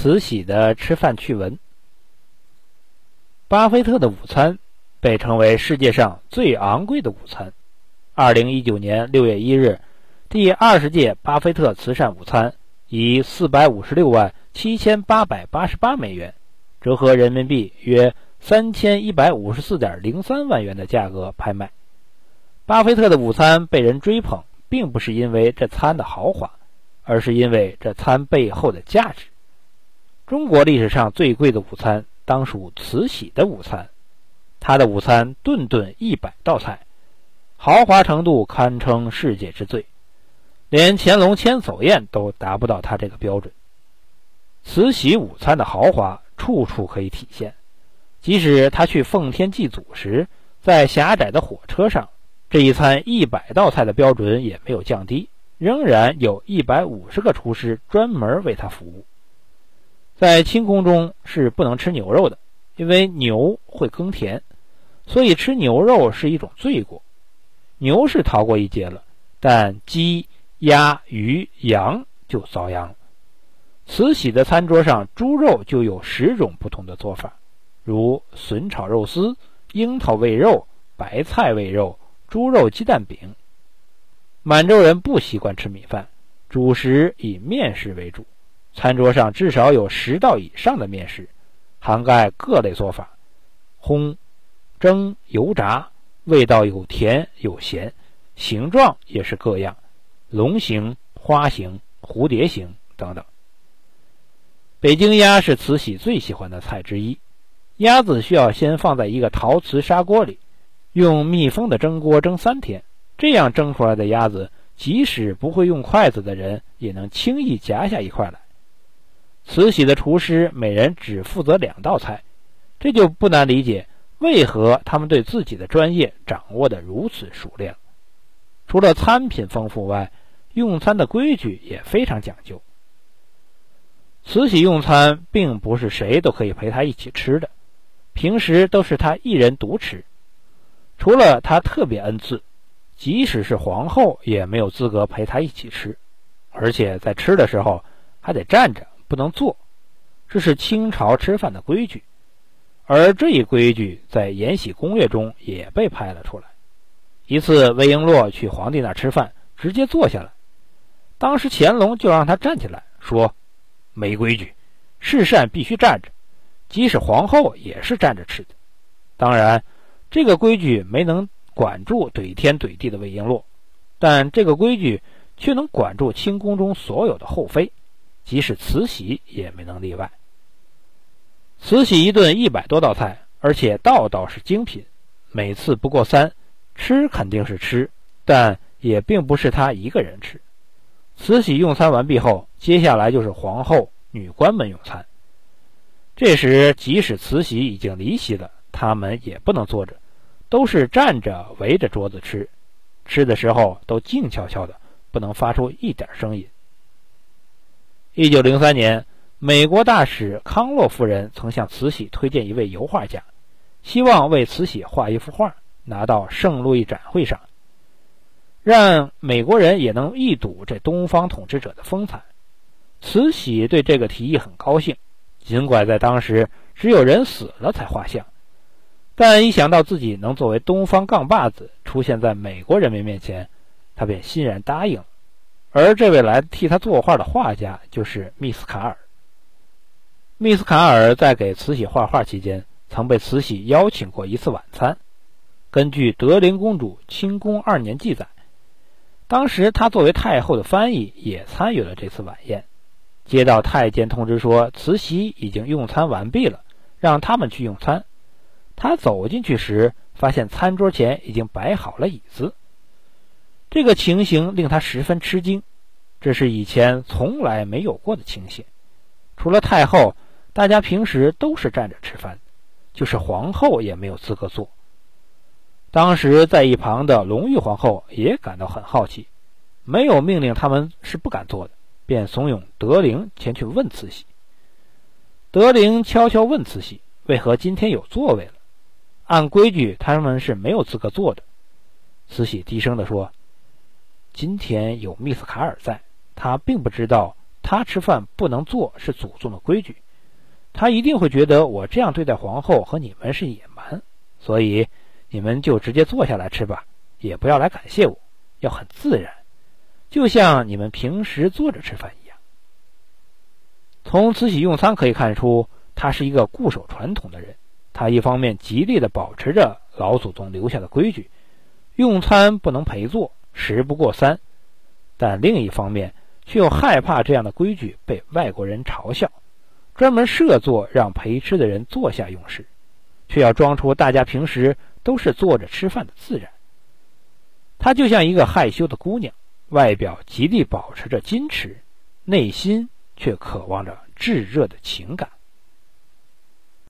慈禧的吃饭趣闻。巴菲特的午餐被称为世界上最昂贵的午餐。二零一九年六月一日，第二十届巴菲特慈善午餐以四百五十六万七千八百八十八美元，折合人民币约三千一百五十四点零三万元的价格拍卖。巴菲特的午餐被人追捧，并不是因为这餐的豪华，而是因为这餐背后的价值。中国历史上最贵的午餐当属慈禧的午餐，她的午餐顿顿一百道菜，豪华程度堪称世界之最，连乾隆千叟宴都达不到她这个标准。慈禧午餐的豪华处处可以体现，即使她去奉天祭祖时，在狭窄的火车上，这一餐一百道菜的标准也没有降低，仍然有一百五十个厨师专门为她服务。在清宫中是不能吃牛肉的，因为牛会耕田，所以吃牛肉是一种罪过。牛是逃过一劫了，但鸡、鸭、鱼、羊就遭殃了。慈禧的餐桌上，猪肉就有十种不同的做法，如笋炒肉丝、樱桃味肉、白菜味肉、猪肉鸡蛋饼。满洲人不习惯吃米饭，主食以面食为主。餐桌上至少有十道以上的面食，涵盖各类做法，烘、蒸、油炸，味道有甜有咸，形状也是各样，龙形、花形、蝴蝶形等等。北京鸭是慈禧最喜欢的菜之一，鸭子需要先放在一个陶瓷砂锅里，用密封的蒸锅蒸三天，这样蒸出来的鸭子，即使不会用筷子的人也能轻易夹下一块来。慈禧的厨师每人只负责两道菜，这就不难理解为何他们对自己的专业掌握得如此熟练。除了餐品丰富外，用餐的规矩也非常讲究。慈禧用餐并不是谁都可以陪她一起吃的，平时都是她一人独吃，除了她特别恩赐，即使是皇后也没有资格陪她一起吃，而且在吃的时候还得站着。不能坐，这是清朝吃饭的规矩，而这一规矩在《延禧攻略》中也被拍了出来。一次，魏璎珞去皇帝那吃饭，直接坐下了，当时乾隆就让他站起来，说：“没规矩，侍膳必须站着，即使皇后也是站着吃的。”当然，这个规矩没能管住怼天怼地的魏璎珞，但这个规矩却能管住清宫中所有的后妃。即使慈禧也没能例外。慈禧一顿一百多道菜，而且道道是精品，每次不过三，吃肯定是吃，但也并不是她一个人吃。慈禧用餐完毕后，接下来就是皇后、女官们用餐。这时，即使慈禧已经离席了，他们也不能坐着，都是站着围着桌子吃，吃的时候都静悄悄的，不能发出一点声音。一九零三年，美国大使康洛夫人曾向慈禧推荐一位油画家，希望为慈禧画一幅画，拿到圣路易展会上，让美国人也能一睹这东方统治者的风采。慈禧对这个提议很高兴，尽管在当时只有人死了才画像，但一想到自己能作为东方杠把子出现在美国人民面前，他便欣然答应。而这位来替他作画的画家就是密斯卡尔。密斯卡尔在给慈禧画画期间，曾被慈禧邀请过一次晚餐。根据《德龄公主清宫二年》记载，当时他作为太后的翻译也参与了这次晚宴。接到太监通知说慈禧已经用餐完毕了，让他们去用餐。他走进去时，发现餐桌前已经摆好了椅子。这个情形令他十分吃惊，这是以前从来没有过的情形。除了太后，大家平时都是站着吃饭，就是皇后也没有资格坐。当时在一旁的隆裕皇后也感到很好奇，没有命令他们是不敢坐的，便怂恿德龄前去问慈禧。德龄悄悄问慈禧：“为何今天有座位了？按规矩，他们是没有资格坐的。”慈禧低声地说。今天有密斯卡尔在，他并不知道他吃饭不能坐是祖宗的规矩，他一定会觉得我这样对待皇后和你们是野蛮，所以你们就直接坐下来吃吧，也不要来感谢我，要很自然，就像你们平时坐着吃饭一样。从慈禧用餐可以看出，他是一个固守传统的人。他一方面极力地保持着老祖宗留下的规矩，用餐不能陪坐，食不过三；但另一方面，却又害怕这样的规矩被外国人嘲笑，专门设座让陪吃的人坐下用食，却要装出大家平时都是坐着吃饭的自然。她就像一个害羞的姑娘，外表极力保持着矜持，内心却渴望着炙热的情感。